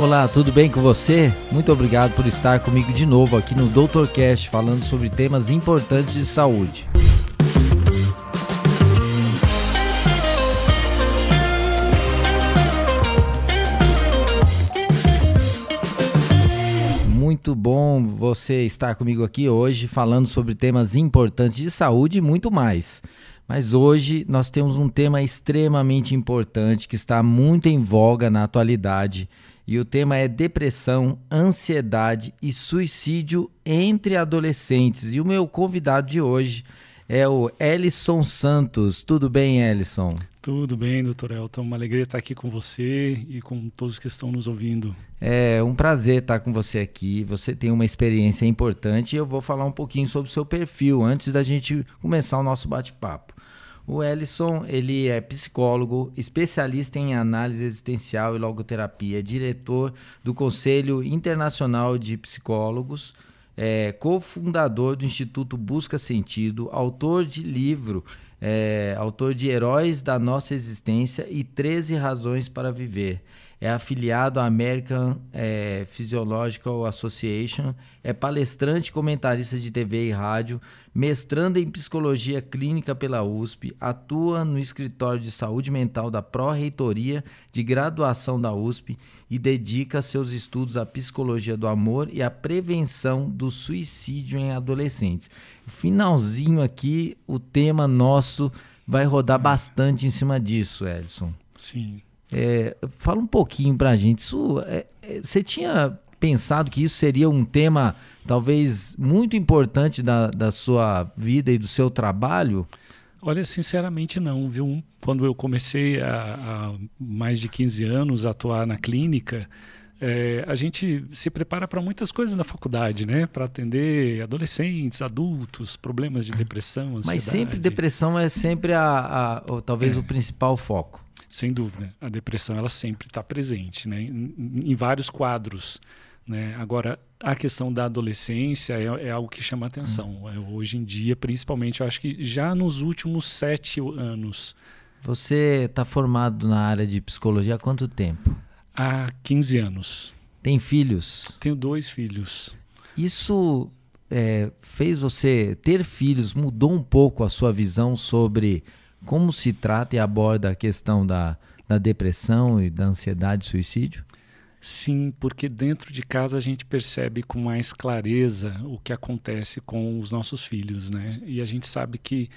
Olá, tudo bem com você? Muito obrigado por estar comigo de novo aqui no Doutorcast falando sobre temas importantes de saúde. Muito bom você estar comigo aqui hoje falando sobre temas importantes de saúde e muito mais. Mas hoje nós temos um tema extremamente importante que está muito em voga na atualidade e o tema é depressão, ansiedade e suicídio entre adolescentes. E o meu convidado de hoje é o Ellison Santos. Tudo bem, Ellison? Tudo bem, doutor Elton. Uma alegria estar aqui com você e com todos que estão nos ouvindo. É um prazer estar com você aqui. Você tem uma experiência importante e eu vou falar um pouquinho sobre o seu perfil antes da gente começar o nosso bate-papo. O Ellison, ele é psicólogo, especialista em análise existencial e logoterapia, diretor do Conselho Internacional de Psicólogos, é, cofundador do Instituto Busca Sentido, autor de livro, é, autor de Heróis da Nossa Existência e 13 Razões para Viver é afiliado à American é, Physiological Association, é palestrante comentarista de TV e rádio, mestrando em psicologia clínica pela USP, atua no escritório de saúde mental da Pró-Reitoria de Graduação da USP e dedica seus estudos à psicologia do amor e à prevenção do suicídio em adolescentes. Finalzinho aqui, o tema nosso vai rodar bastante em cima disso, Edson. Sim. É, fala um pouquinho para a gente. Isso, é, é, você tinha pensado que isso seria um tema talvez muito importante da, da sua vida e do seu trabalho? Olha, sinceramente não, viu? Quando eu comecei há, mais de 15 anos a atuar na clínica, é, a gente se prepara para muitas coisas na faculdade, né? Para atender adolescentes, adultos, problemas de depressão, ansiedade. Mas sempre depressão é sempre a, a, a talvez é. o principal foco. Sem dúvida, a depressão ela sempre está presente, né? Em, em, vários quadros. Né? Agora, a questão da adolescência é, é algo que chama atenção. Hum. Hoje em dia, principalmente, eu acho que já nos últimos sete anos. Você está formado na área de psicologia há quanto tempo? Há 15 anos. Tem filhos? Tenho dois filhos. Isso é, fez você ter filhos, mudou um pouco a sua visão sobre como se trata e aborda a questão da, da depressão e da ansiedade e suicídio? Sim, porque dentro de casa a gente percebe com mais clareza o que acontece com os nossos filhos, né? E a gente sabe que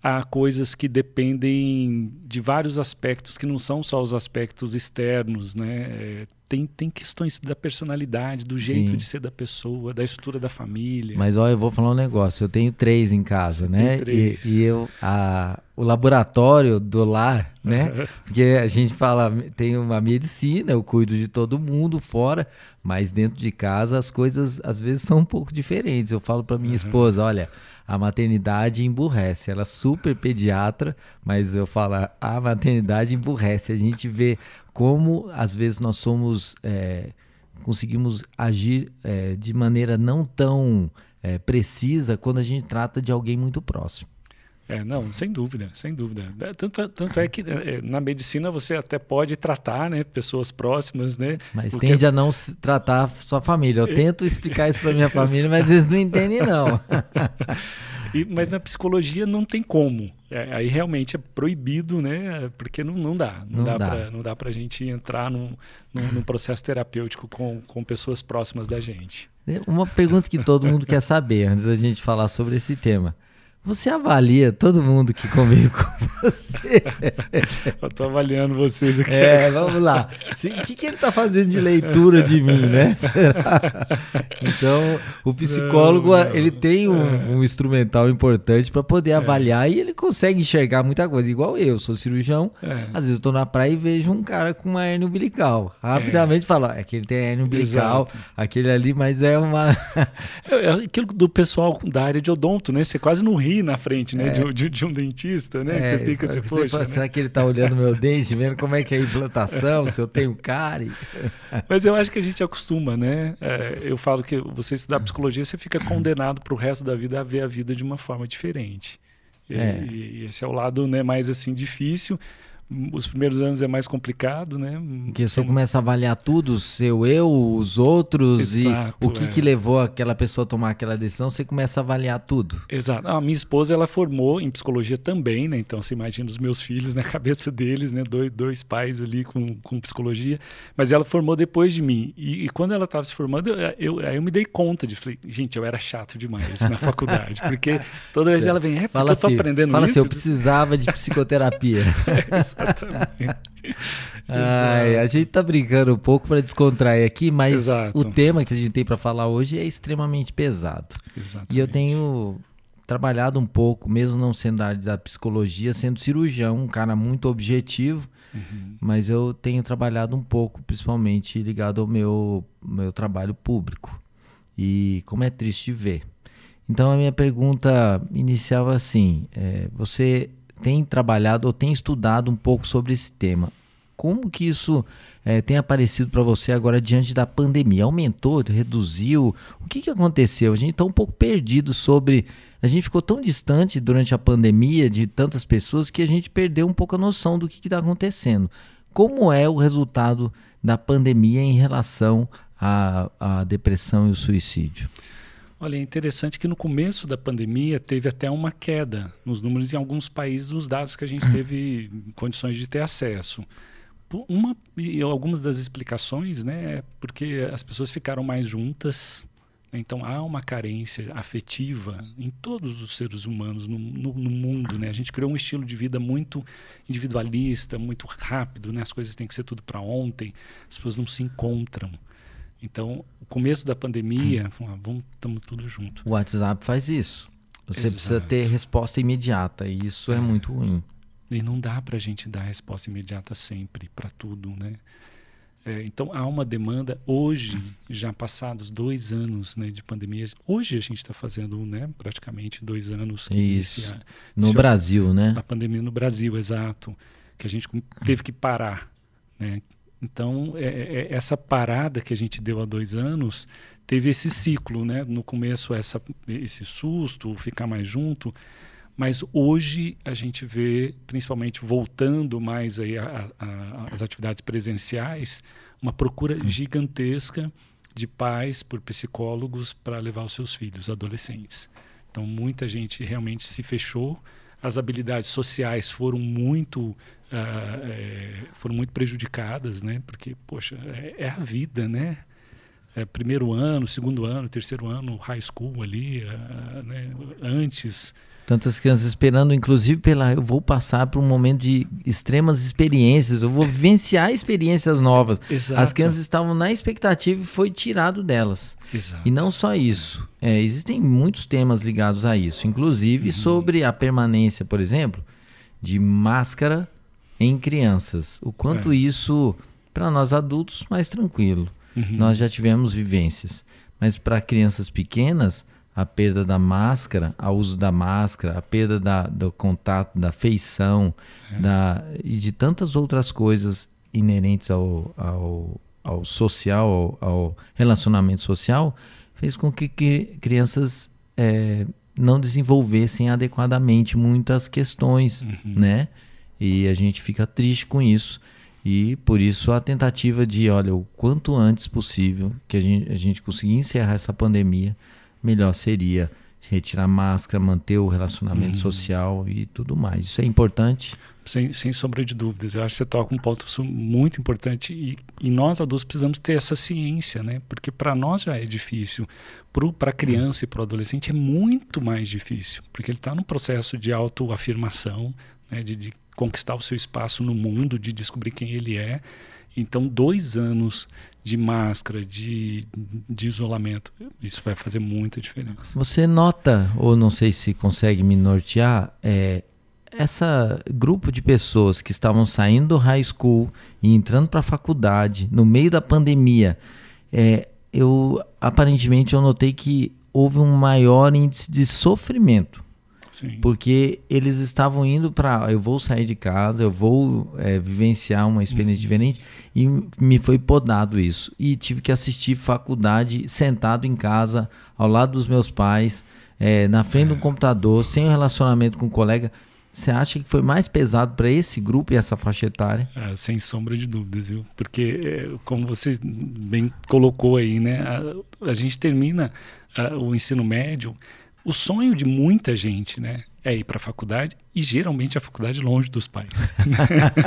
há coisas que dependem de vários aspectos que não são só os aspectos externos, né? É, tem, tem questões da personalidade, do jeito Sim. de ser da pessoa, da estrutura da família. Mas olha, eu vou falar um negócio. Eu tenho três em casa, Você né? E, e, eu, a, o laboratório do lar, né? Porque a gente fala, tem uma medicina, eu cuido de todo mundo fora, mas dentro de casa as coisas às vezes são um pouco diferentes. Eu falo para minha uhum. esposa, olha, a maternidade emburrece. Ela é super pediatra, mas eu falo, a maternidade emburrece. A gente vê como às vezes nós somos é, conseguimos agir é, de maneira não tão é, precisa quando a gente trata de alguém muito próximo. É, não, sem dúvida, sem dúvida. É, tanto, tanto é que é, na medicina você até pode tratar, né, pessoas próximas, né? Mas tende a não tratar sua família. Eu tento explicar isso para minha família, mas eles não entendem não. E, mas na psicologia não tem como. É, aí realmente é proibido, né? Porque não, não dá. Não, não dá, dá. Pra, não dá pra gente entrar num, num, num, processo terapêutico com, com pessoas próximas da gente. Uma pergunta que todo mundo quer saber antes da gente falar sobre esse tema. Você avalia todo mundo que convive com você. Eu tô avaliando vocês aqui. É, vamos lá. O que, que ele tá fazendo de leitura de mim, né? Será? Então, o psicólogo, não, não. ele tem um, um instrumental importante para poder é. avaliar e ele consegue enxergar muita coisa. Igual eu, sou cirurgião, é. às vezes eu tô na praia e vejo um cara com uma hernia umbilical. Rapidamente é. falo, é que ele tem hernia umbilical, Exato. aquele ali, mas é uma... é, é aquilo do pessoal da área de odonto, né? Você quase não ri na frente, né? É. De, de, de, um dentista, né? É, você fica assim, poxa. Fala, né? Será que ele está olhando meu dente, vendo como é que é a implantação, se eu tenho cárie? Mas eu acho que a gente acostuma, né? É, eu falo que você estudar psicologia, você fica condenado para o resto da vida a ver a vida de uma forma diferente. E, é. e esse é o lado né, mais assim difícil, os primeiros anos é mais complicado, né? Porque você começa a avaliar tudo, o seu eu, os outros Exato, e o que, é. que levou aquela pessoa a tomar aquela decisão, você começa a avaliar tudo. Exato. A minha esposa, ela formou em psicologia também, né? Então, você imagina os meus filhos na cabeça deles, né? Dois, dois pais ali com, com psicologia. Mas ela formou depois de mim. E, e quando ela estava se formando, eu, eu, eu, me dei conta de, falei, gente, eu era chato demais na faculdade. Porque toda vez é. ela vem, é porque fala eu tô assim, aprendendo fala isso. Fala assim, eu precisava de psicoterapia. é, Exatamente. Ai, a gente tá brincando um pouco para descontrair aqui, mas Exato. o tema que a gente tem para falar hoje é extremamente pesado. Exatamente. E eu tenho trabalhado um pouco, mesmo não sendo da área da psicologia, sendo cirurgião, um cara muito objetivo, uhum. mas eu tenho trabalhado um pouco, principalmente ligado ao meu, meu trabalho público. E como é triste ver. Então a minha pergunta inicial é assim: é, você tem trabalhado ou tem estudado um pouco sobre esse tema. Como que isso é, tem aparecido para você agora diante da pandemia? Aumentou, reduziu? O que, que aconteceu? A gente está um pouco perdido sobre. A gente ficou tão distante durante a pandemia de tantas pessoas que a gente perdeu um pouco a noção do que está acontecendo. Como é o resultado da pandemia em relação à, à depressão e o suicídio? Olha, é interessante que no começo da pandemia teve até uma queda nos números em alguns países dos dados que a gente teve condições de ter acesso. Uma e algumas das explicações, né, é porque as pessoas ficaram mais juntas, né, então há uma carência afetiva em todos os seres humanos no, no, no, mundo, né? A gente criou um estilo de vida muito individualista, muito rápido, né? As coisas têm que ser tudo para ontem, as pessoas não se encontram. Então, o começo da pandemia, ah, vamos, estamos tudo junto. O WhatsApp faz isso. Você Exato. precisa ter resposta imediata e isso é, é muito ruim. E não dá para a gente dar resposta imediata sempre para tudo, né? É, então há uma demanda hoje, já passados dois anos né, de pandemia. Hoje a gente está fazendo né, praticamente dois anos que isso inicia, no Brasil, né? A pandemia no Brasil, exato, que a gente teve que parar, né? Então, é, é, essa parada que a gente deu há dois anos teve esse ciclo, né? No começo, essa, esse susto, ficar mais junto, mas hoje a gente vê, principalmente voltando mais aí às atividades presenciais, uma procura hum. gigantesca de pais por psicólogos para levar os seus filhos, adolescentes. Então, muita gente realmente se fechou. As habilidades sociais foram muito é, foram muito prejudicadas, né? Porque, poxa, é, é a vida, né? É, primeiro ano, segundo ano, terceiro ano, high school ali, uh, né? antes. Tantas crianças esperando, inclusive pela. Eu vou passar por um momento de extremas experiências, eu vou vivenciar experiências novas. Exato. As crianças estavam na expectativa e foi tirado delas. Exato. E não só isso. É, existem muitos temas ligados a isso, inclusive uhum. sobre a permanência, por exemplo, de máscara em crianças. O quanto é. isso, para nós adultos, mais tranquilo. Uhum. Nós já tivemos vivências. Mas para crianças pequenas, a perda da máscara, o uso da máscara, a perda da, do contato, da feição é. da, e de tantas outras coisas inerentes ao, ao, ao social, ao, ao, relacionamento social, fez com que, que crianças é, não desenvolvessem adequadamente muitas questões, uhum. né? E a gente fica triste com isso. E por isso a tentativa de, olha, o quanto antes possível que a gente, a gente conseguir encerrar essa pandemia, melhor seria retirar máscara, manter o relacionamento uhum. social e tudo mais. Isso é importante. Sem, sem sombra de dúvidas. Eu acho que você toca um ponto muito importante e, e nós adultos precisamos ter essa ciência, né? Porque para nós já é difícil. Para a criança e para o adolescente é muito mais difícil, porque ele está num processo de autoafirmação, né? de, de conquistar o seu espaço no mundo, de descobrir quem ele é. Então, dois anos de máscara, de, de isolamento, isso vai fazer muita diferença. Você nota, ou não sei se consegue me nortear, é, essa grupo de pessoas que estavam saindo do high school e entrando para a faculdade no meio da pandemia, é, eu aparentemente eu notei que houve um maior índice de sofrimento Sim. Porque eles estavam indo para. Eu vou sair de casa, eu vou é, vivenciar uma experiência uhum. diferente. E me foi podado isso. E tive que assistir faculdade sentado em casa, ao lado dos meus pais, é, na frente é. do computador, sem um relacionamento com o colega. você acha que foi mais pesado para esse grupo e essa faixa etária? Ah, sem sombra de dúvidas, viu? Porque, é, como você bem colocou aí, né? A, a gente termina a, o ensino médio, o sonho de muita gente, né? É ir para a faculdade e geralmente a faculdade longe dos pais.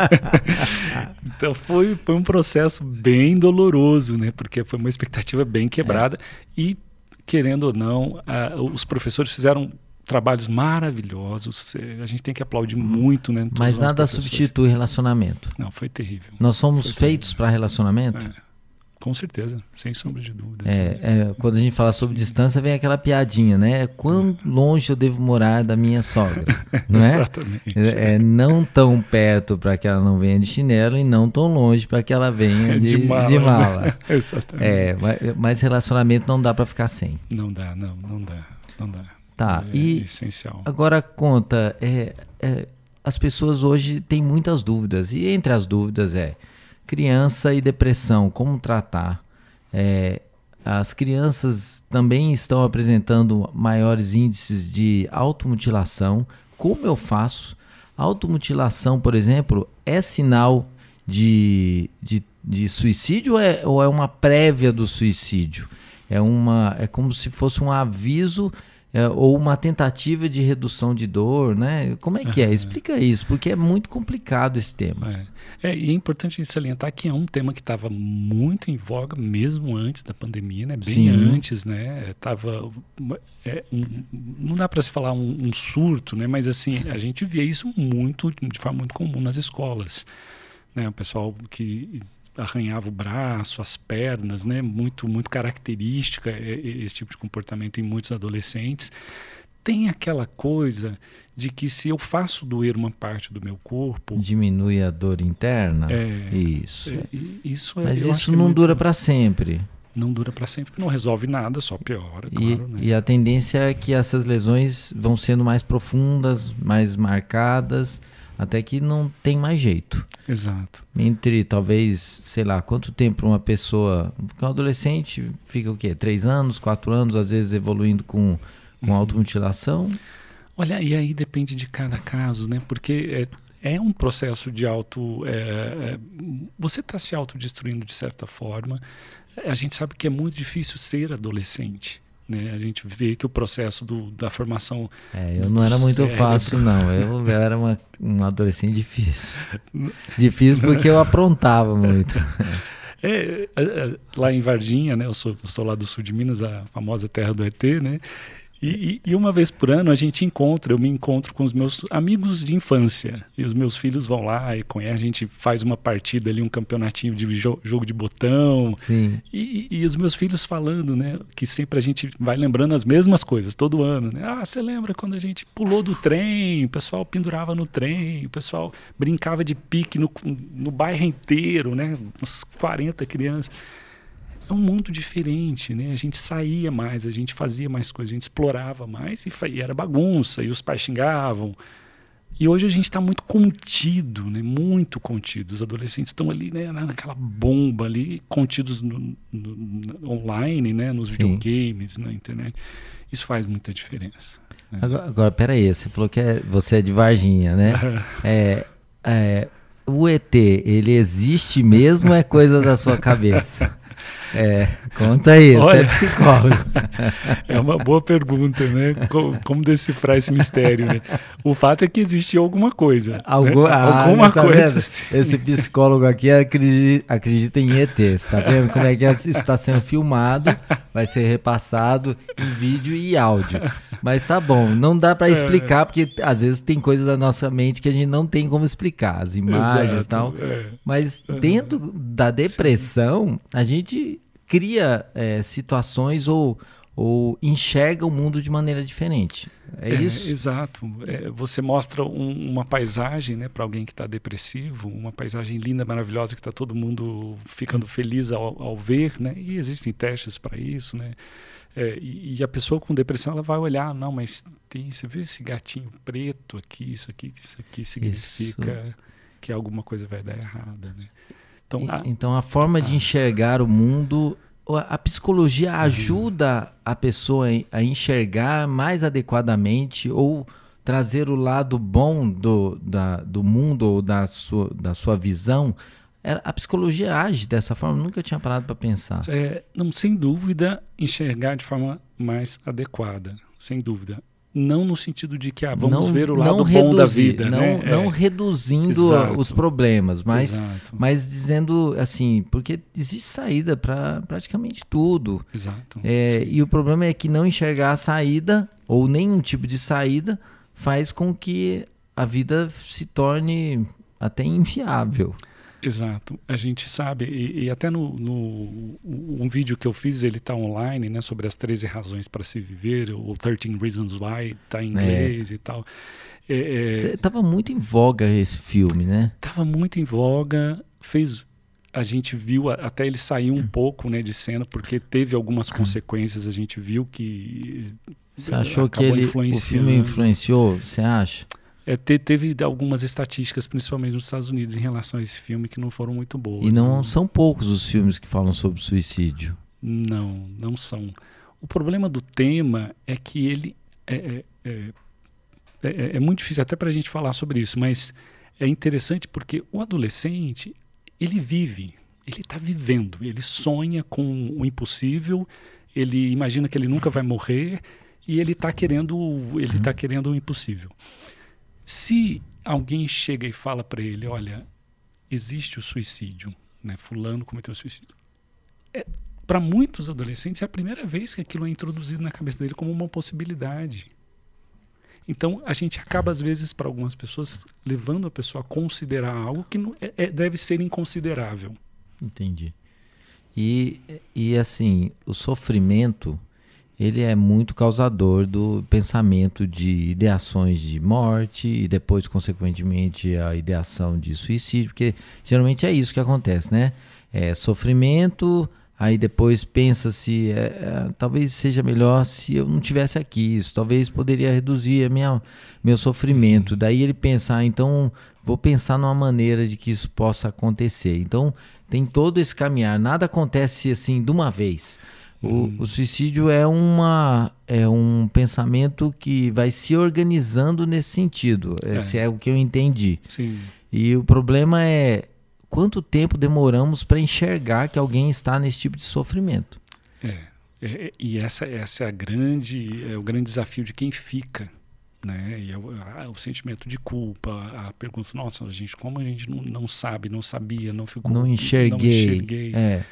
então foi, foi um processo bem doloroso, né? Porque foi uma expectativa bem quebrada é. e querendo ou não, a, os professores fizeram trabalhos maravilhosos. A gente tem que aplaudir muito, né? Mas nada substitui relacionamento. Não, foi terrível. Nós somos foi feitos para relacionamento? É. Com certeza, sem sombra de dúvida. É, é, quando a gente fala sobre distância, vem aquela piadinha, né? Quão longe eu devo morar da minha sogra? Não é? Exatamente. É, é não tão perto para que ela não venha de chinelo e não tão longe para que ela venha de, de mala. De mala. Exatamente. É, mas relacionamento não dá para ficar sem. Não dá, não, não dá, não dá. Tá, é e essencial. agora conta, é, é, as pessoas hoje têm muitas dúvidas, e entre as dúvidas é criança e depressão, como tratar? É, as crianças também estão apresentando maiores índices de automutilação. Como eu faço? Automutilação, por exemplo, é sinal de, de, de suicídio ou é, ou é uma prévia do suicídio? É, uma, é como se fosse um aviso é, ou uma tentativa de redução de dor, né? Como é que é? Explica isso, porque é muito complicado esse tema. É, é e é importante salientar que é um tema que estava muito em voga mesmo antes da pandemia, né? Bem Sim. antes, né? Tava, é, um, não dá para se falar um, um surto, né? Mas assim, a gente via isso muito, de forma muito comum nas escolas. Né? O pessoal que arranhava o braço, as pernas, né? Muito, muito característica esse tipo de comportamento em muitos adolescentes. Tem aquela coisa de que se eu faço doer uma parte do meu corpo, diminui a dor interna. É, isso. É, isso é, Mas isso não dura para sempre. Não dura para sempre, não resolve nada, só piora, e, claro. Né? E a tendência é que essas lesões vão sendo mais profundas, mais marcadas até que não tem mais jeito. Exato. Entre talvez, sei lá, quanto tempo uma pessoa. Porque um adolescente fica o quê? Três anos, quatro anos, às vezes evoluindo com, com uhum. automutilação. Olha, e aí depende de cada caso, né? Porque é, é um processo de auto. É, é, você está se autodestruindo de certa forma. A gente sabe que é muito difícil ser adolescente. Né? A gente vê que o processo do, da formação. É, eu não era muito cérebro... fácil, não. Eu, eu era uma, um adolescente difícil. difícil porque eu aprontava muito. É, é, é, lá em Varginha, né? Eu sou, eu sou lá do sul de Minas, a famosa terra do ET, né? E, e, uma vez por ano a gente encontra, eu me encontro com os meus amigos de infância. E os meus filhos vão lá e conhecem, a gente faz uma partida ali, um campeonatinho de jo jogo de botão. Sim. E, e, os meus filhos falando, né? Que sempre a gente vai lembrando as mesmas coisas, todo ano. Né? Ah, você lembra quando a gente pulou do trem, o pessoal pendurava no trem, o pessoal brincava de pique no, no bairro inteiro, né? Umas 40 crianças é um mundo diferente, né? A gente saía mais, a gente fazia mais coisas, a gente explorava mais e, e era bagunça, e os pais xingavam. E hoje a gente está muito contido, né? Muito contido. Os adolescentes estão ali, né? Naquela bomba ali, contidos no, no, online, né? Nos Sim. videogames, na internet. Isso faz muita diferença. Né? Agora, agora, peraí, você falou que é, você é de Varginha, né? é, é, o ET, ele existe mesmo ou é coisa da sua cabeça? É, conta aí, você é Olha, é psicólogo. É uma boa pergunta, né? Como, como, decifrar esse mistério, né? O fato é que existe alguma coisa. Né? Algu né? ah, alguma tá coisa. Esse psicólogo aqui acredita, acredita em ET. Você tá vendo como é que isso está sendo filmado, vai ser repassado em vídeo e áudio. Mas tá bom, não dá para é. explicar, porque às vezes tem coisas da nossa mente que a gente não tem como explicar, as imagens e tal. É. Mas dentro da depressão, a gente cria é, situações ou, ou enxerga o mundo de maneira diferente. É, é isso? Exato. É, você mostra um, uma paisagem né, para alguém que está depressivo, uma paisagem linda, maravilhosa, que está todo mundo ficando feliz ao, ao, ver, né? e existem testes para isso. Né? É, e, e, a pessoa com depressão ela vai olhar, não, mas tem, você vê esse gatinho preto aqui, isso aqui, isso aqui significa isso. que alguma coisa vai dar errada. Né? Então a, então, a forma de enxergar o mundo, a psicologia uhum. ajuda a pessoa a enxergar mais adequadamente ou trazer o lado bom do, da, do mundo ou da sua, da sua visão. É, a psicologia age dessa forma, nunca tinha parado para pensar. É, não, sem dúvida, enxergar de forma mais adequada, sem dúvida não no sentido de que ah, vamos não, ver o lado bom reduzir, da vida, não, né? não é. reduzindo Exato. os problemas, mas, mas dizendo assim, porque existe saída para praticamente tudo. Exato. É, e o problema é que não enxergar a saída ou nenhum tipo de saída faz com que a vida se torne até inviável. Exato. A gente sabe, e, e até no, no, um vídeo que eu fiz, ele está online, né, sobre as 13 razões para se viver, o 13 Reasons Why, está em é. inglês é. e tal. Estava é, é muito em voga esse filme, né? Estava muito em voga, fez a gente viu até ele sair um pouco né, de cena porque teve algumas consequências a gente viu que você achou que ele o filme influenciou você acha é, te, teve algumas estatísticas, principalmente nos Estados Unidos, em relação a esse filme que não foram muito boas. E não né? são poucos os filmes que falam sobre suicídio. Não, não são. O problema do tema é que ele é, é, é, é muito difícil até para a gente falar sobre isso, mas é interessante porque o adolescente ele vive, ele está vivendo, ele sonha com o impossível, ele imagina que ele nunca vai morrer e ele está querendo, ele está querendo o impossível. Se alguém chega e fala para ele, olha, existe o suicídio, né? Fulano cometeu suicídio. É, para muitos adolescentes é a primeira vez que aquilo é introduzido na cabeça dele como uma possibilidade. Então a gente acaba às vezes para algumas pessoas levando a pessoa a considerar algo que não, é, é, deve ser inconsiderável. Entendi. E, e assim, o sofrimento ele é muito causador do pensamento de ideações de morte e depois, consequentemente, a ideação de suicídio, porque geralmente é isso que acontece, né? É sofrimento, aí depois pensa-se, é, é, talvez seja melhor se eu não tivesse aqui, isso talvez poderia reduzir a minha, meu sofrimento. Daí ele pensa, ah, então vou pensar numa maneira de que isso possa acontecer. Então tem todo esse caminhar, nada acontece assim de uma vez. O, uhum. o, suicídio é, uma, é um pensamento que vai se organizando nesse sentido. É. Esse é o que eu entendi. Sim. E o problema é quanto tempo demoramos para enxergar que alguém está nesse tipo de sofrimento. É. é, é e essa, essa é a grande, é o grande desafio de quem fica. Né? E é o, a, o, sentimento de culpa, a pergunta, nossa, gente, como a gente não, não sabe, não sabia, não ficou. Não enxerguei. Não enxerguei. É.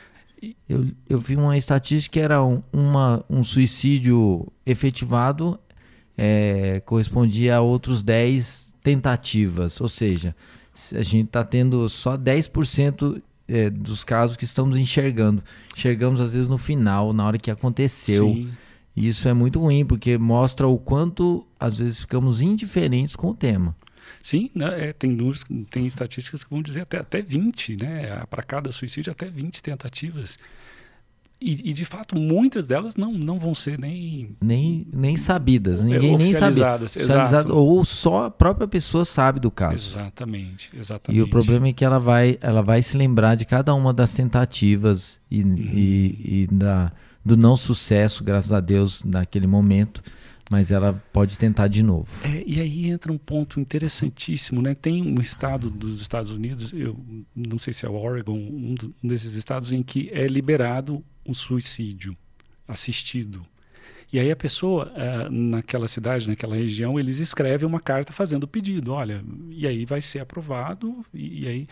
Eu, eu vi uma estatística que era um, uma, um suicídio efetivado é, correspondia a outros 10 tentativas. Ou seja, a gente está tendo só 10% é, dos casos que estamos enxergando. Enxergamos às vezes no final, na hora que aconteceu. Sim. E isso é muito ruim, porque mostra o quanto às vezes ficamos indiferentes com o tema. Sim, né, é, tem números, tem estatísticas que vão dizer até, até 20, né? Para cada suicídio, até 20 tentativas. E, e, de fato, muitas delas não, não vão ser nem... Nem, nem sabidas, ninguém nem sabe. Oficializado, ou só a própria pessoa sabe do caso. Exatamente, exatamente. E o problema é que ela vai, ela vai se lembrar de cada uma das tentativas e, uhum. e, e da, do não sucesso, graças a Deus, naquele momento mas ela pode tentar de novo. É, e aí entra um ponto interessantíssimo, né? Tem um estado dos Estados Unidos, eu não sei se é o Oregon, um desses estados em que é liberado o suicídio assistido. E aí a pessoa, uh, naquela cidade, naquela região, eles escrevem uma carta fazendo o pedido, olha, e aí vai ser aprovado, e, e aí...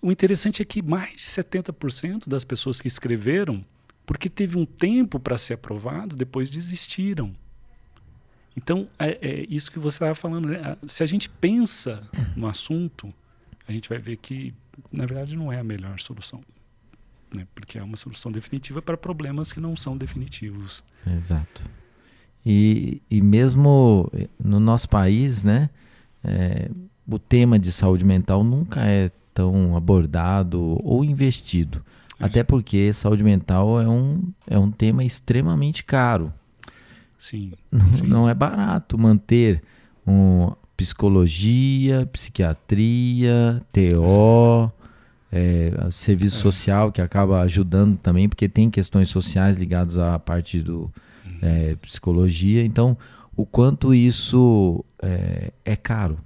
O interessante é que mais de 70% das pessoas que escreveram, porque teve um tempo para ser aprovado, depois desistiram. Então, é, é isso que você estava falando. Né? Se a gente pensa no assunto, a gente vai ver que, na verdade, não é a melhor solução. Né? Porque é uma solução definitiva para problemas que não são definitivos. Exato. E, e mesmo no nosso país, né, é, o tema de saúde mental nunca é tão abordado ou investido. É. Até porque saúde mental é um, é um tema extremamente caro. Sim, não, sim. não é barato manter um, psicologia, psiquiatria, TO, é, serviço é. social que acaba ajudando também, porque tem questões sociais ligadas à parte do uhum. é, psicologia. Então, o quanto isso é, é caro.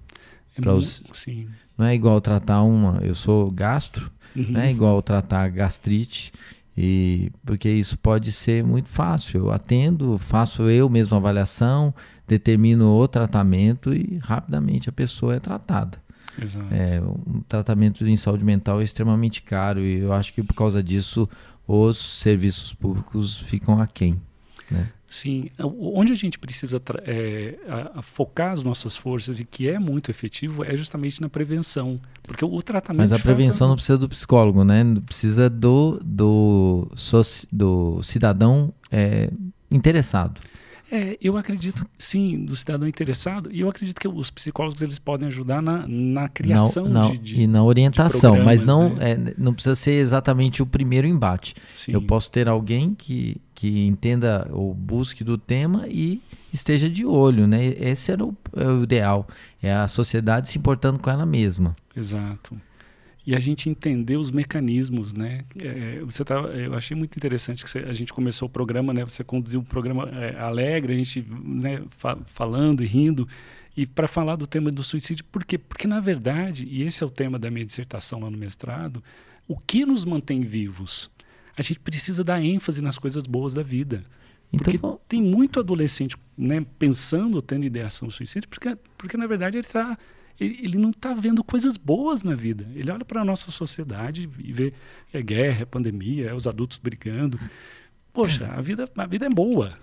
É os, sim. Não é igual tratar uma. Eu sou gastro, uhum. não é igual tratar gastrite. E porque isso pode ser muito fácil. Eu atendo, faço eu mesmo a avaliação, determino o tratamento e rapidamente a pessoa é tratada. Exato. É, um tratamento em saúde mental é extremamente caro e eu acho que por causa disso os serviços públicos ficam aquém. Né? Sim, onde a gente precisa é, a, a focar as nossas forças e que é muito efetivo é justamente na prevenção, porque o tratamento. Mas a prevenção fato, não precisa do psicólogo, né? Precisa do do, do cidadão é, interessado. É, eu acredito, sim, do cidadão interessado, e eu acredito que os psicólogos eles podem ajudar na, na criação não, não, de, de, E na orientação, mas não, né? é, não precisa ser exatamente o primeiro embate. Sim. Eu posso ter alguém que, que entenda ou busque do tema e esteja de olho, né? Esse era o, é o ideal, é a sociedade se importando com ela mesma. Exato e a gente entender os mecanismos, né? É, você tá, eu achei muito interessante que você, a gente começou o programa, né? Você conduziu um programa é, alegre, a gente, né? Fa falando e rindo e para falar do tema do suicídio, por quê? Porque na verdade, e esse é o tema da minha dissertação lá no mestrado, o que nos mantém vivos? A gente precisa dar ênfase nas coisas boas da vida. Então, porque tem muito adolescente né, pensando, tendo ideação suicídio, porque, porque na verdade ele está ele, não está vendo coisas boas na vida. Ele olha para a nossa sociedade e vê é guerra, é pandemia, é os adultos brigando. Poxa, a vida, a vida é boa.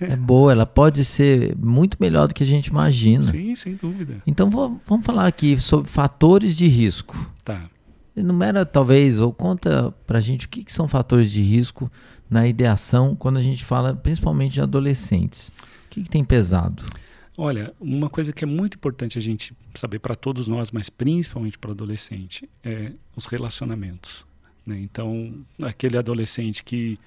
É boa, ela pode ser muito melhor do que a gente imagina. Sim, sem dúvida. Então vamos falar aqui sobre fatores de risco. Tá. Enumera talvez, ou conta para a gente o que, que são fatores de risco na ideação quando a gente fala principalmente de adolescentes. O que, que tem pesado? Olha, uma coisa que é muito importante a gente saber para todos nós, mas principalmente para adolescente, é os relacionamentos. Né? Então, aquele adolescente que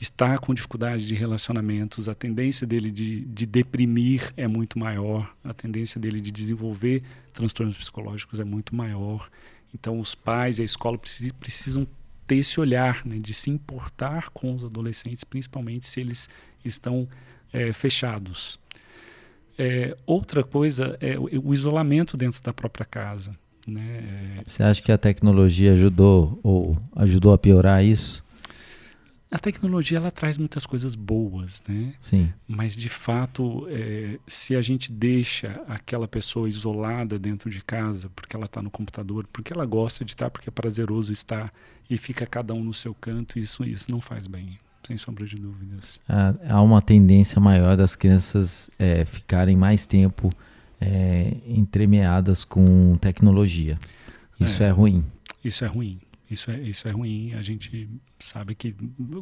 está com dificuldade de relacionamentos, a tendência dele de, de deprimir é muito maior, a tendência dele de desenvolver transtornos psicológicos é muito maior. Então, os pais e a escola precisam ter esse olhar né, de se importar com os adolescentes, principalmente se eles estão é, fechados. É, outra coisa é o, o, isolamento dentro da própria casa. Né? Você acha que a tecnologia ajudou ou ajudou a piorar isso? A tecnologia ela traz muitas coisas boas, né? Sim. Mas de fato, é, se a gente deixa aquela pessoa isolada dentro de casa, porque ela está no computador, porque ela gosta de estar, porque é prazeroso estar, e fica cada um no seu canto, isso, isso não faz bem sem sombra de dúvidas. Há uma tendência maior das crianças é, ficarem mais tempo é, entremeadas com tecnologia. Isso é, é ruim. Isso é ruim. Isso é, isso é ruim. A gente sabe que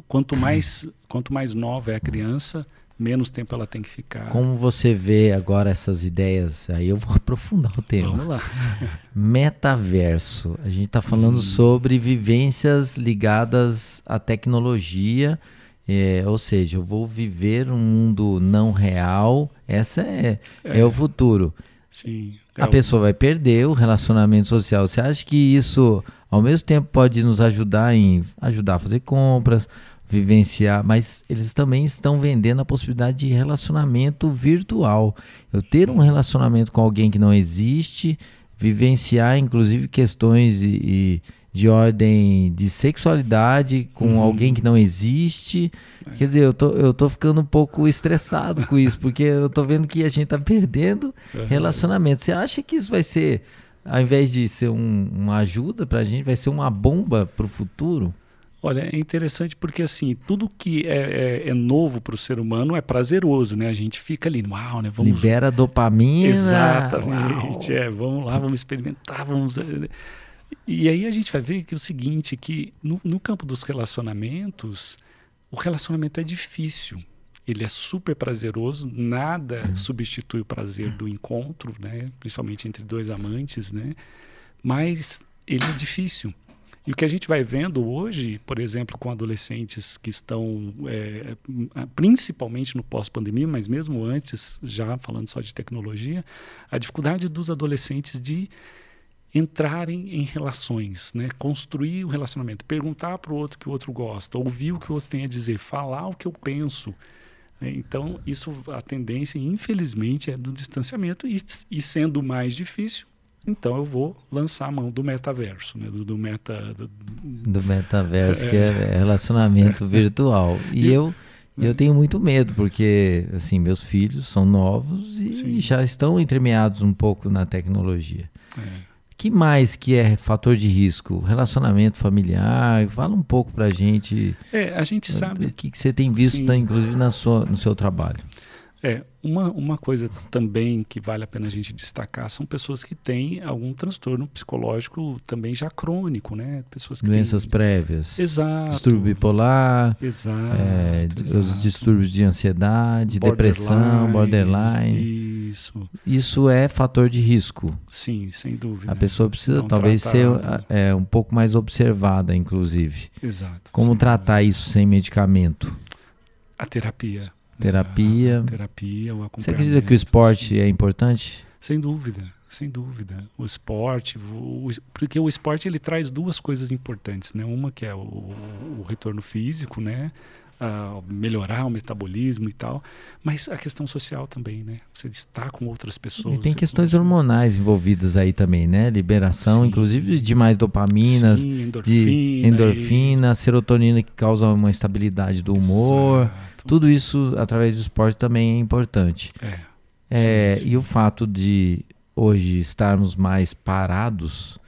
quanto mais, quanto mais nova é a criança, menos tempo ela tem que ficar. Como você vê agora essas ideias? Aí eu vou aprofundar o tema. Vamos lá. Metaverso. A gente está falando hum. sobre vivências ligadas à tecnologia. É, ou seja, eu vou viver um mundo não real. Essa é, é. é o futuro. Sim. É a pessoa vai perder o relacionamento social. Você acha que isso, ao mesmo tempo, pode nos ajudar em ajudar a fazer compras, vivenciar, mas eles também estão vendendo a possibilidade de relacionamento virtual. Eu ter um relacionamento com alguém que não existe, vivenciar inclusive questões e, e de ordem de sexualidade com uhum. alguém que não existe. É. Quer dizer, eu tô, eu tô ficando um pouco estressado com isso, porque eu tô vendo que a gente tá perdendo uhum. relacionamento. Você acha que isso vai ser, ao invés de ser um, uma ajuda pra gente, vai ser uma bomba pro futuro? Olha, é interessante porque assim, tudo que é, é, é novo para o ser humano é prazeroso, né? A gente fica ali, uau, né? Vamos... Libera dopamina. Exatamente, é, vamos lá, vamos experimentar, vamos... Eh, e aí a gente vai ver que é o seguinte, que no, no campo dos relacionamentos, o relacionamento é difícil. Ele é super prazeroso, nada uhum. substitui o prazer do encontro, né? Principalmente entre dois amantes, né? Mas ele é difícil. E o que a gente vai vendo hoje, por exemplo, com adolescentes que estão, é, principalmente no pós-pandemia, mas mesmo antes, já falando só de tecnologia, a dificuldade dos adolescentes de entrarem em relações, né? construir o um relacionamento, perguntar para o outro que o outro gosta, ouvir o que o outro tem a dizer, falar o que eu penso. Né? Então, isso, a tendência, infelizmente, é do distanciamento e, e sendo mais difícil, então eu vou lançar a mão do metaverso, né? do, do meta do, do metaverso é, que é relacionamento é, virtual. E eu eu tenho muito medo porque assim meus filhos são novos e Sim. já estão entremeados um pouco na tecnologia. É que mais que é fator de risco? Relacionamento familiar? Fala um pouco pra gente. É, a gente sabe. O que, que você tem visto, inclusive, na sua, no seu trabalho. É, uma, uma coisa também que vale a pena a gente destacar são pessoas que têm algum transtorno psicológico também já crônico, né? Pessoas que Doenças têm... prévias. Exato. Distúrbio bipolar. Exato, é, exato. Os distúrbios de ansiedade, borderline, depressão, borderline. Isso. Isso é fator de risco. Sim, sem dúvida. A pessoa precisa Não talvez tratado. ser é, um pouco mais observada, inclusive. Exato. Como tratar dúvida. isso sem medicamento? A terapia Terapia. Terapia, o Você acredita que o esporte é importante? Sem dúvida, sem dúvida. O esporte, o, porque o esporte ele traz duas coisas importantes, né? Uma que é o, o retorno físico, né? Melhorar o metabolismo e tal, mas a questão social também, né? Você está com outras pessoas. E tem questões hormonais envolvidas aí também, né? Liberação, Sim. inclusive de mais dopaminas, Sim, endorfina, de endorfina, e... serotonina que causa uma estabilidade do humor. Exato. Tudo isso através do esporte também é importante. É. é sim, sim. E o fato de hoje estarmos mais parados,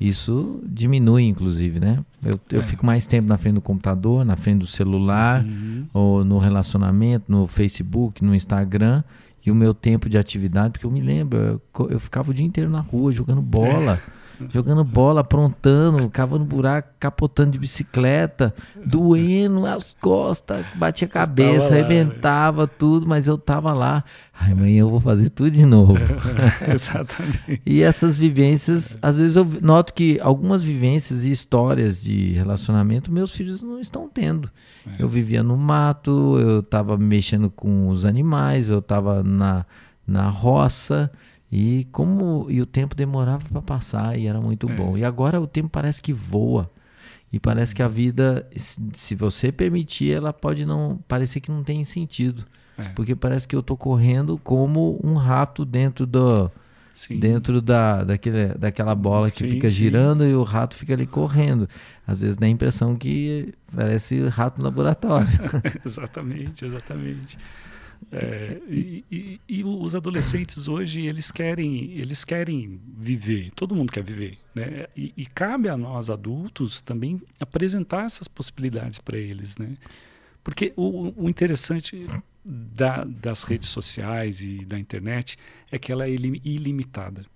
isso diminui, inclusive, né? Eu, eu é. fico mais tempo na frente do computador, na frente do celular, uhum. ou no relacionamento, no Facebook, no Instagram, e o meu tempo de atividade, porque eu me lembro, eu, eu ficava o dia inteiro na rua jogando bola. É jogando bola, aprontando, cavando buraco, capotando de bicicleta, doendo as costas, batia a cabeça, arrebentava tudo, mas eu tava lá. Ai, amanhã eu vou fazer tudo de novo. Exatamente. e essas vivências, às vezes eu noto que algumas vivências e histórias de relacionamento meus filhos não estão tendo. É. Eu vivia no mato, eu estava mexendo com os animais, eu estava na, na roça. E como e o tempo demorava para passar e era muito é. bom. E agora o tempo parece que voa. E parece que a vida, se você permitir, ela pode não parecer que não tem sentido. É. Porque parece que eu tô correndo como um rato dentro do sim. dentro da, daquele, daquela bola que sim, fica girando sim. e o rato fica ali correndo. Às vezes dá a impressão que parece rato no laboratório. exatamente, exatamente. É, e, e, e, os adolescentes hoje eles querem eles querem viver todo mundo quer viver né? E, e cabe a nós adultos também apresentar essas possibilidades para eles né? Porque o, o interessante da, das redes sociais e da internet é que ela é ilimitada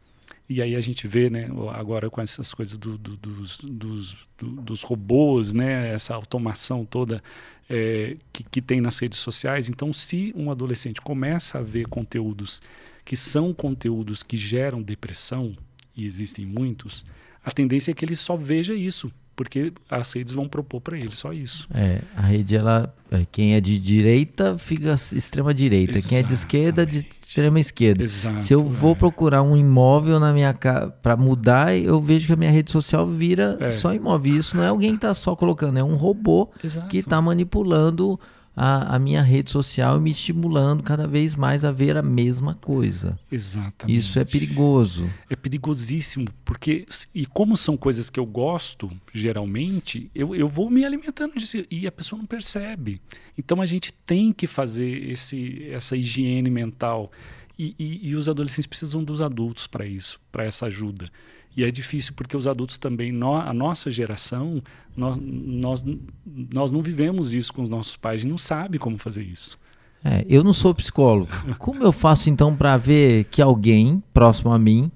e aí a gente vê, né, agora com essas coisas do, do, dos, dos, do, dos, robôs, né, essa automação toda é, que, que tem nas redes sociais. Então, se um adolescente começa a ver conteúdos que são conteúdos que geram depressão, e existem muitos, a tendência é que ele só veja isso porque as redes vão propor para ele só isso. É, a rede ela, é, quem é de direita fica extrema direita, Exatamente. quem é de esquerda de extrema esquerda. Exato, Se eu vou é. procurar um imóvel na minha casa para mudar, eu vejo que a minha rede social vira é. só imóvel. Isso não é alguém que está só colocando, é um robô Exato. que está manipulando a, a, minha rede social me estimulando cada vez mais a ver a mesma coisa. Exatamente. Isso é perigoso. É perigosíssimo, porque, e como são coisas que eu gosto, geralmente, eu, eu vou me alimentando disso e a pessoa não percebe. Então a gente tem que fazer esse, essa higiene mental. E, e, e os adolescentes precisam dos adultos para isso, para essa ajuda. E é difícil porque os adultos também, no, a nossa geração, nós, nós, nós não vivemos isso com os nossos pais, a gente não sabe como fazer isso. É, eu não sou psicólogo. Como eu faço então para ver que alguém próximo a mim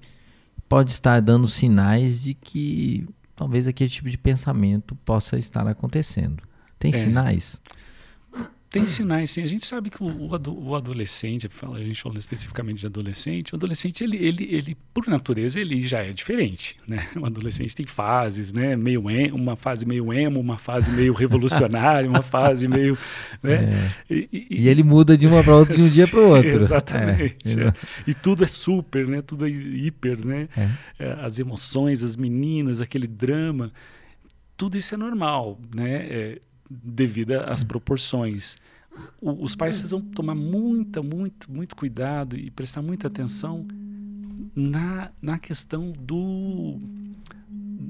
pode estar dando sinais de que talvez aquele tipo de pensamento possa estar acontecendo? Tem é. sinais? Tem sinais, sim. A gente sabe que o, o, adolescente, a gente falando especificamente de adolescente, o adolescente, ele, ele, ele, por natureza, ele já é diferente, né? O adolescente tem fases, né? Meio emo, uma fase meio emo, uma fase meio revolucionária, uma fase meio... Né? É. E, e, e, ele muda de uma para outra de um dia para o outro. Exatamente. É. E tudo é super, né? Tudo é hiper, né? É. é. As emoções, as meninas, aquele drama, tudo isso é normal, né? É, devido às proporções. o, os pais precisam tomar muita, muito, muito cuidado e prestar muita atenção na, na questão do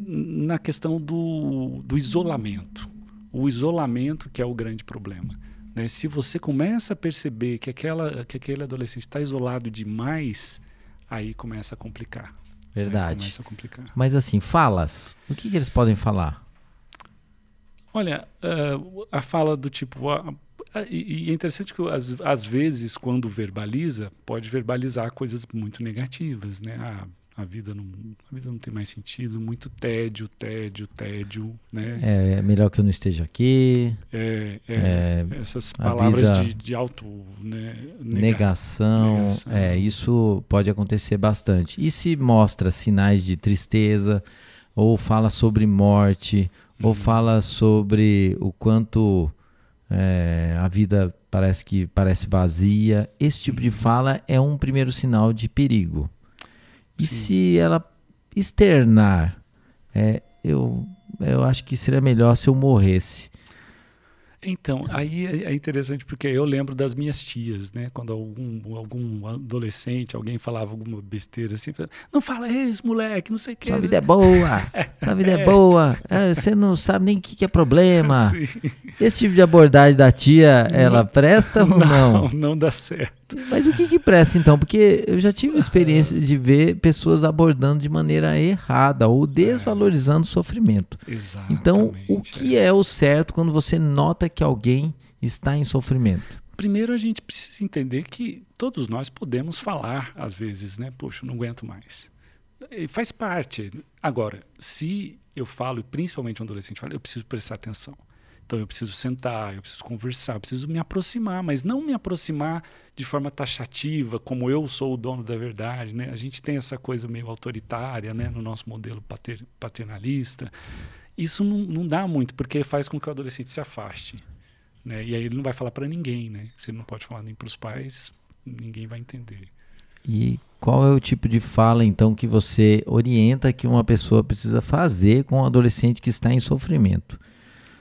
na questão do, do isolamento. O isolamento que é o grande problema. Né? Se você começa a perceber que, aquela, que aquele adolescente está isolado demais, aí começa a complicar. Verdade. Começa a complicar. Mas assim, falas. O que, que eles podem falar? Olha, uh, a fala do tipo. Uh, uh, e, e, é interessante que, às, às vezes, quando verbaliza, pode verbalizar coisas muito negativas, né? Ah, a vida não, a vida não tem mais sentido, muito tédio, tédio, tédio, né? É, é melhor que eu não esteja aqui. É, é, é essas palavras de, de auto, né? Nega, negação, negação, é, isso pode acontecer bastante. E se mostra sinais de tristeza, ou fala sobre morte, uhum. ou fala sobre o quanto é, a vida parece que parece vazia, esse tipo uhum. de fala é um primeiro sinal de perigo. E Sim. se ela externar, é, eu, eu acho que seria melhor se eu morresse. Então, aí é, é interessante porque eu lembro das minhas tias, né? Quando algum, algum adolescente, alguém falava alguma besteira assim, não fala isso, moleque, não sei o que. Sua vida é boa, sua vida é, é boa, é, você não sabe nem o que, que, é problema. Sim. Esse tipo de abordagem da tia, ela não, presta ou não? Não, não dá certo. Mas o que, que presta então? Porque eu já tive experiência de ver pessoas abordando de maneira errada ou desvalorizando o sofrimento. Exatamente, então, o que é o certo quando você nota que alguém está em sofrimento? Primeiro a gente precisa entender que todos nós podemos falar às vezes, né? Poxa, não aguento mais. E faz parte. Agora, se eu falo, principalmente um adolescente fala, eu preciso prestar atenção. Então eu preciso sentar, eu preciso conversar, eu preciso me aproximar, mas não me aproximar de forma taxativa, como eu sou o dono da verdade. Né? A gente tem essa coisa meio autoritária né? no nosso modelo pater, paternalista. Isso não, não dá muito, porque faz com que o adolescente se afaste. Né? E aí ele não vai falar para ninguém. Né? Se ele não pode falar nem para os pais, ninguém vai entender. E qual é o tipo de fala, então, que você orienta que uma pessoa precisa fazer com um adolescente que está em sofrimento?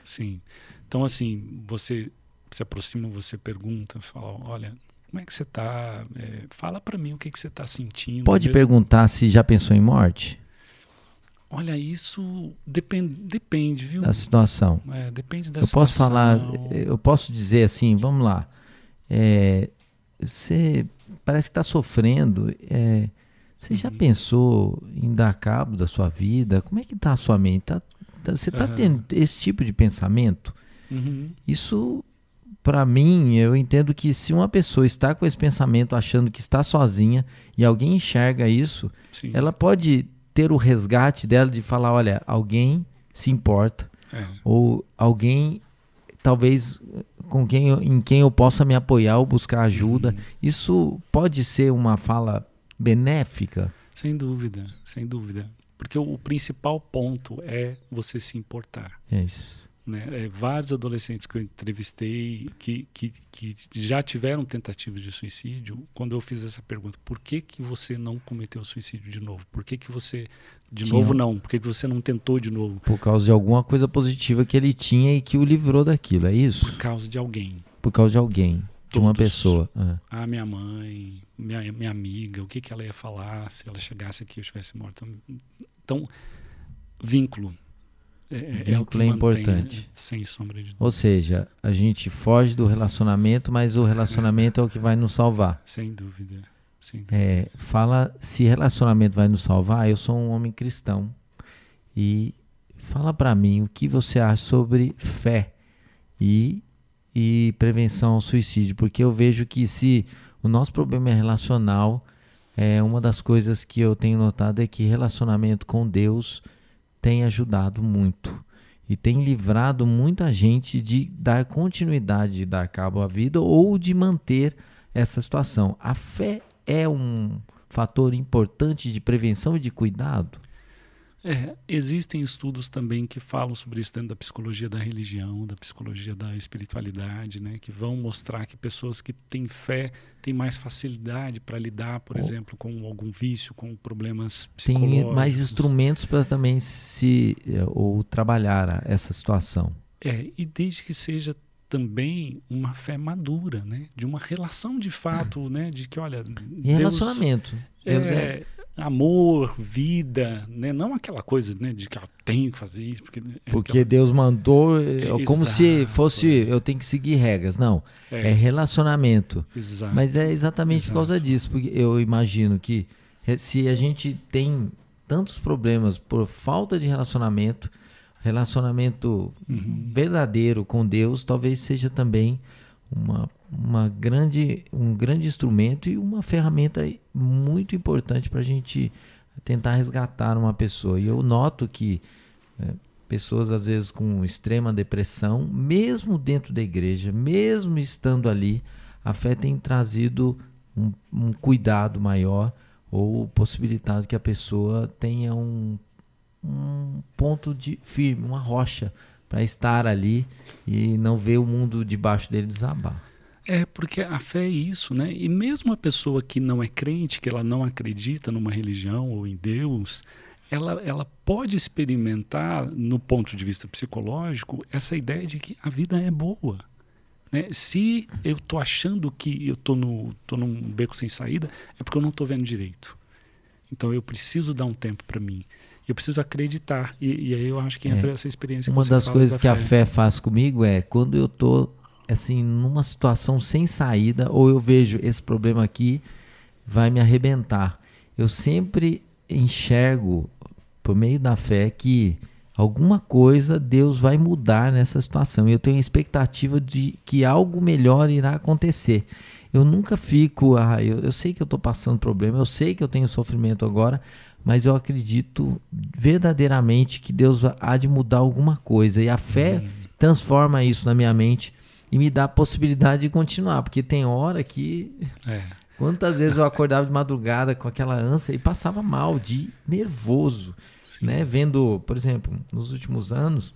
Sim. Então, assim, você se aproxima, você pergunta, fala, olha, como é que você está? É, fala para mim o que, que você está sentindo. Pode mesmo. perguntar se já pensou em morte? Olha, isso depende, depende, viu? Da situação. É, depende da eu situação. Posso falar, eu posso dizer assim, vamos lá. É, você parece que está sofrendo. É, você uhum. já pensou em dar cabo da sua vida? Como é que está a sua mente? Tá, tá, você está uhum. tendo esse tipo de pensamento? Uhum. Isso, para mim, eu entendo que se uma pessoa está com esse pensamento achando que está sozinha e alguém enxerga isso, Sim. ela pode ter o resgate dela de falar: olha, alguém se importa, é. ou alguém talvez com quem eu, em quem eu possa me apoiar ou buscar ajuda. Uhum. Isso pode ser uma fala benéfica? Sem dúvida, sem dúvida. Porque o, principal ponto é você se importar. É isso. Né? É, vários adolescentes que eu entrevistei que, que, que já tiveram tentativas de suicídio, quando eu fiz essa pergunta, por que, que você não cometeu suicídio de novo? Por que, que você. De tinha. novo, não. Por que, que você não tentou de novo? Por causa de alguma coisa positiva que ele tinha e que o livrou daquilo, é isso? Por causa de alguém. Por causa de alguém. De uma pessoa. É. Ah, minha mãe, minha, minha amiga, o que, que ela ia falar se ela chegasse aqui e eu estivesse morta. Então, vínculo é, é, Vínculo é, é importante. Sem sombra de dúvida. Ou seja, a gente foge do relacionamento, mas o relacionamento é o que vai nos salvar. Sem dúvida. Sem dúvida. É, fala se relacionamento vai nos salvar. Eu sou um homem cristão e fala para mim o que você acha sobre fé e, e prevenção ao suicídio, porque eu vejo que se o nosso problema é relacional, é uma das coisas que eu tenho notado é que relacionamento com Deus tem ajudado muito e tem livrado muita gente de dar continuidade, de dar cabo à vida ou de manter essa situação. A fé é um fator importante de prevenção e de cuidado? É, existem estudos também que falam sobre isso dentro da psicologia da religião, da psicologia da espiritualidade, né, que vão mostrar que pessoas que têm fé têm mais facilidade para lidar, por oh. exemplo, com algum vício, com problemas psicológicos. Tem mais instrumentos para também se eh, ou trabalhar essa situação. É, e desde que seja também uma fé madura, né? De uma relação de fato, né? De que, olha... E Deus, relacionamento. Deus é, é, amor, vida, né? Não aquela coisa, né? De que eu tenho que fazer isso. Porque, é porque aquela... Deus mandou, é, é como exato. se fosse eu tenho que seguir regras. Não, é, é relacionamento. Exato. Mas é exatamente exato. por causa disso, porque eu imagino que se a gente tem tantos problemas por falta de relacionamento, relacionamento uhum. verdadeiro com Deus, talvez seja também uma, uma grande, um grande instrumento e uma ferramenta muito importante para a gente tentar resgatar uma pessoa. E eu noto que é, pessoas, às vezes, com extrema depressão, mesmo dentro da igreja, mesmo estando ali, a fé tem trazido um, um cuidado maior ou possibilitado que a pessoa tenha um, um ponto de firme, uma rocha para estar ali e não ver o mundo debaixo dele desabar. É, porque a fé é isso, né? E mesmo a pessoa que não é crente, que ela não acredita numa religião ou em Deus, ela, ela pode experimentar, no ponto de vista psicológico, essa ideia de que a vida é boa. Né? Se eu estou achando que eu estou tô num beco sem saída, é porque eu não estou vendo direito. Então eu preciso dar um tempo para mim. Eu preciso acreditar. E, e, aí eu acho que entra é. essa experiência. Uma das coisas da que fé. a fé faz comigo é quando eu estou assim numa situação sem saída ou eu vejo esse problema aqui vai me arrebentar. Eu sempre enxergo por meio da fé que alguma coisa Deus vai mudar nessa situação. Eu tenho a expectativa de que algo melhor irá acontecer. Eu nunca fico, ah, eu, eu sei que eu estou passando problema, eu sei que eu tenho sofrimento agora, mas eu acredito verdadeiramente que Deus há de mudar alguma coisa. E a fé uhum. transforma isso na minha mente e me dá a possibilidade de continuar, porque tem hora que. É. Quantas vezes eu acordava de madrugada com aquela ânsia e passava mal, de nervoso, né? Vendo, por exemplo, nos últimos anos,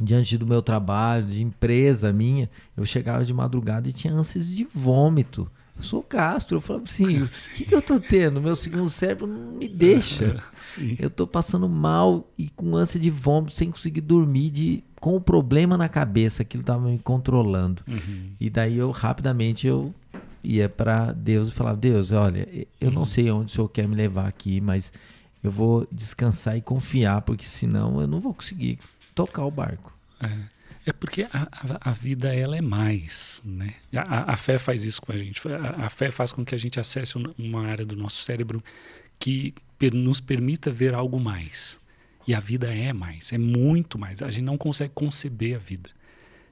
diante do meu trabalho, de empresa minha, eu chegava de madrugada e tinha ânsias de vômito. Eu sou Castro. Eu falava assim: o que, que eu tô tendo? Meu segundo cérebro não me deixa. Sim. Eu tô passando mal e com ânsia de vômito, sem conseguir dormir, de, com o problema na cabeça, aquilo tava me controlando. Uhum. E daí eu rapidamente eu ia para Deus e falava: Deus, olha, eu não uhum. sei onde o Senhor quer me levar aqui, mas eu vou descansar e confiar, porque senão eu não vou conseguir tocar o barco. É. É porque a, a, a, vida ela é mais, né? A, a, fé faz isso com a gente. A, fé faz com que a gente acesse uma área do nosso cérebro que per, nos permita ver algo mais. E a vida é mais, é muito mais. A gente não consegue conceber a vida.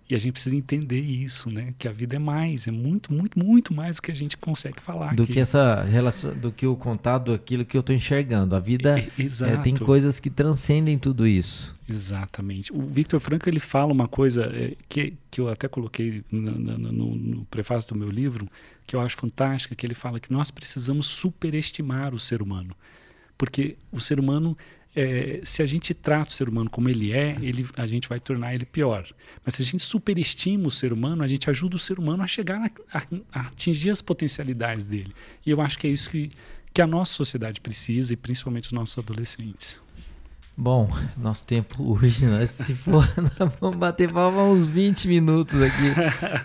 E a gente precisa entender isso, né? Que a vida é mais, é muito, muito, muito mais do que a gente consegue falar. Do aqui. que essa relação, do que o contato, aquilo que eu estou enxergando. A vida é, é, tem coisas que transcendem tudo isso. Exatamente. O Victor Franco ele fala uma coisa é, que, que eu até coloquei no, no, no prefácio do meu livro, que eu acho fantástica, que ele fala que nós precisamos superestimar o ser humano, porque o ser humano é, se a gente trata o ser humano como ele é, ele, a gente vai tornar ele pior. Mas se a gente superestima o ser humano, a gente ajuda o ser humano a chegar a, a, a atingir as potencialidades dele. E eu acho que é isso que, que a nossa sociedade precisa, e principalmente os nossos adolescentes. Bom, nosso tempo hoje, nós, se for, nós vamos bater palma uns 20 minutos aqui,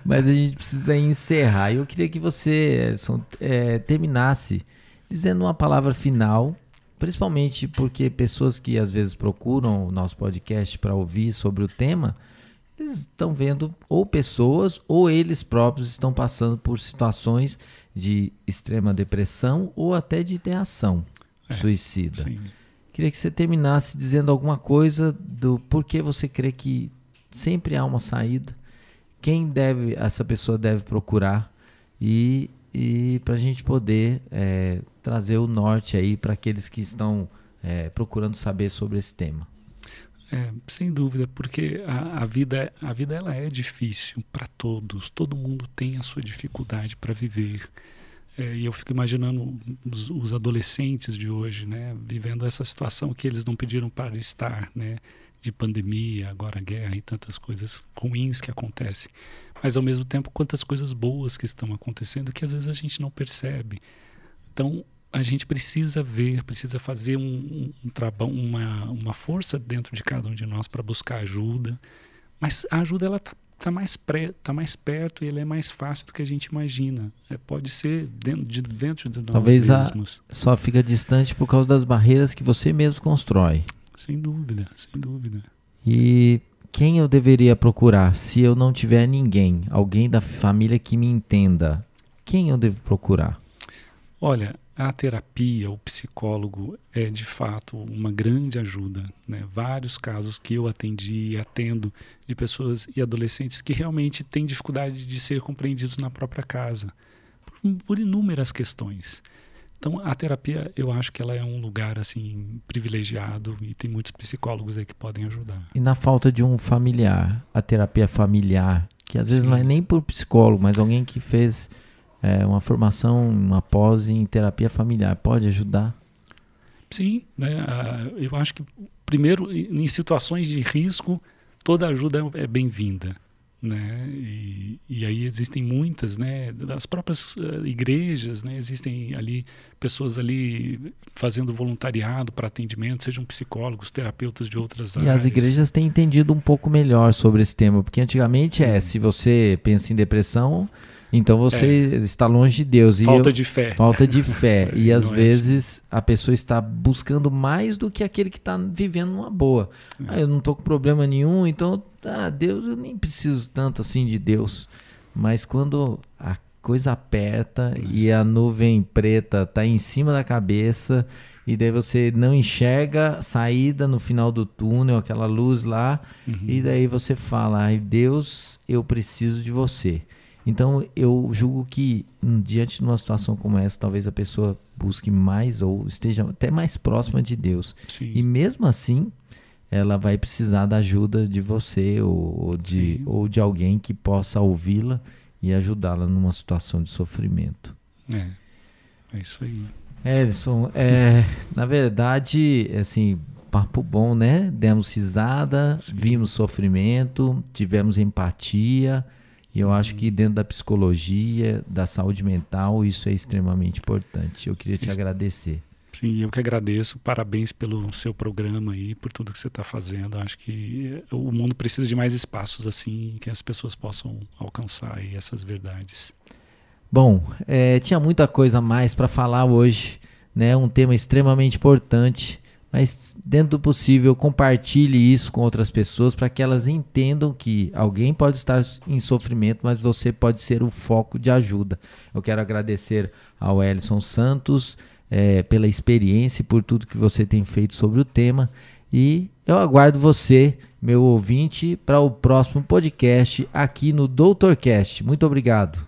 mas a gente precisa encerrar. Eu queria que você, Edson, é, terminasse dizendo uma palavra final principalmente porque pessoas que às vezes procuram o nosso podcast para ouvir sobre o tema, eles estão vendo ou pessoas ou eles próprios estão passando por situações de extrema depressão ou até de ideação é, suicida. Sim. Queria que você terminasse dizendo alguma coisa do porquê você crê que sempre há uma saída, quem deve essa pessoa deve procurar e e para a gente poder é, trazer o norte aí para aqueles que estão é, procurando saber sobre esse tema. É, sem dúvida, porque a, a, vida, a vida ela é difícil para todos. Todo mundo tem a sua dificuldade para viver. É, e eu fico imaginando os, os, adolescentes de hoje, né, vivendo essa situação que eles não pediram para estar, né, de pandemia, agora guerra e tantas coisas ruins que acontecem mas ao mesmo tempo quantas coisas boas que estão acontecendo que às vezes a gente não percebe. Então a gente precisa ver, precisa fazer um, um, um trabalho, uma, uma força dentro de cada um de nós para buscar ajuda. Mas a ajuda ela está está mais, pré, tá mais perto e ele é mais fácil do que a gente imagina. É, pode ser dentro de, dentro de nós Talvez mesmos. A, só fica distante por causa das barreiras que você mesmo constrói. Sem dúvida, sem dúvida. E quem eu deveria procurar se eu não tiver ninguém, alguém da família que me entenda? Quem eu devo procurar? Olha, a terapia, o psicólogo é de fato uma grande ajuda. Né? Vários casos que eu atendi e atendo de pessoas e adolescentes que realmente têm dificuldade de ser compreendidos na própria casa, por, por inúmeras questões. Então, a terapia, eu acho que ela é um lugar assim privilegiado e tem muitos psicólogos aí que podem ajudar. E na falta de um familiar, a terapia familiar, que às vezes Sim. não é nem por psicólogo, mas alguém que fez é, uma formação, uma pós em terapia familiar, pode ajudar? Sim, né? eu acho que, primeiro, em situações de risco, toda ajuda é bem-vinda. Né? E, e, aí existem muitas, né? As próprias uh, igrejas, né? Existem ali pessoas ali fazendo voluntariado para atendimento, sejam psicólogos, terapeutas de outras e áreas. E as igrejas têm entendido um pouco melhor sobre esse tema, porque antigamente é, Sim. é, se você pensa em depressão, então você é. está longe de Deus. Falta eu, de fé. Falta de fé. e às vezes é assim. a pessoa está buscando mais do que aquele que está vivendo uma boa. É. Ah, eu não estou com problema nenhum, então, ah, Deus, eu nem preciso tanto assim de Deus. Mas quando a coisa aperta é. e a nuvem preta está em cima da cabeça e daí você não enxerga saída no final do túnel, aquela luz lá, uhum. e daí você fala, ai Deus, eu preciso de você. Então eu julgo que diante de uma situação como essa, talvez a pessoa busque mais ou esteja até mais próxima de Deus. Sim. E mesmo assim, ela vai precisar da ajuda de você ou, ou de, ou de alguém que possa ouvi-la e ajudá-la numa situação de sofrimento. É, é isso aí. Elson, é, na verdade, assim, papo bom, né? Demos risada, Sim. vimos sofrimento, tivemos empatia e eu acho que dentro da psicologia, da saúde mental, isso é extremamente importante. Eu queria te isso. agradecer. Sim, eu que agradeço. Parabéns pelo seu programa e por tudo que você está fazendo. Acho que o mundo precisa de mais espaços assim, que as pessoas possam alcançar essas verdades. Bom, é, tinha muita coisa mais para falar hoje, né? Um tema extremamente importante mas dentro do possível compartilhe isso com outras pessoas para que elas entendam que alguém pode estar em sofrimento, mas você pode ser o foco de ajuda. Eu quero agradecer ao Ellison Santos é, pela experiência e por tudo que você tem feito sobre o tema. E eu aguardo você, meu ouvinte, para o próximo podcast aqui no Doutorcast. Muito obrigado.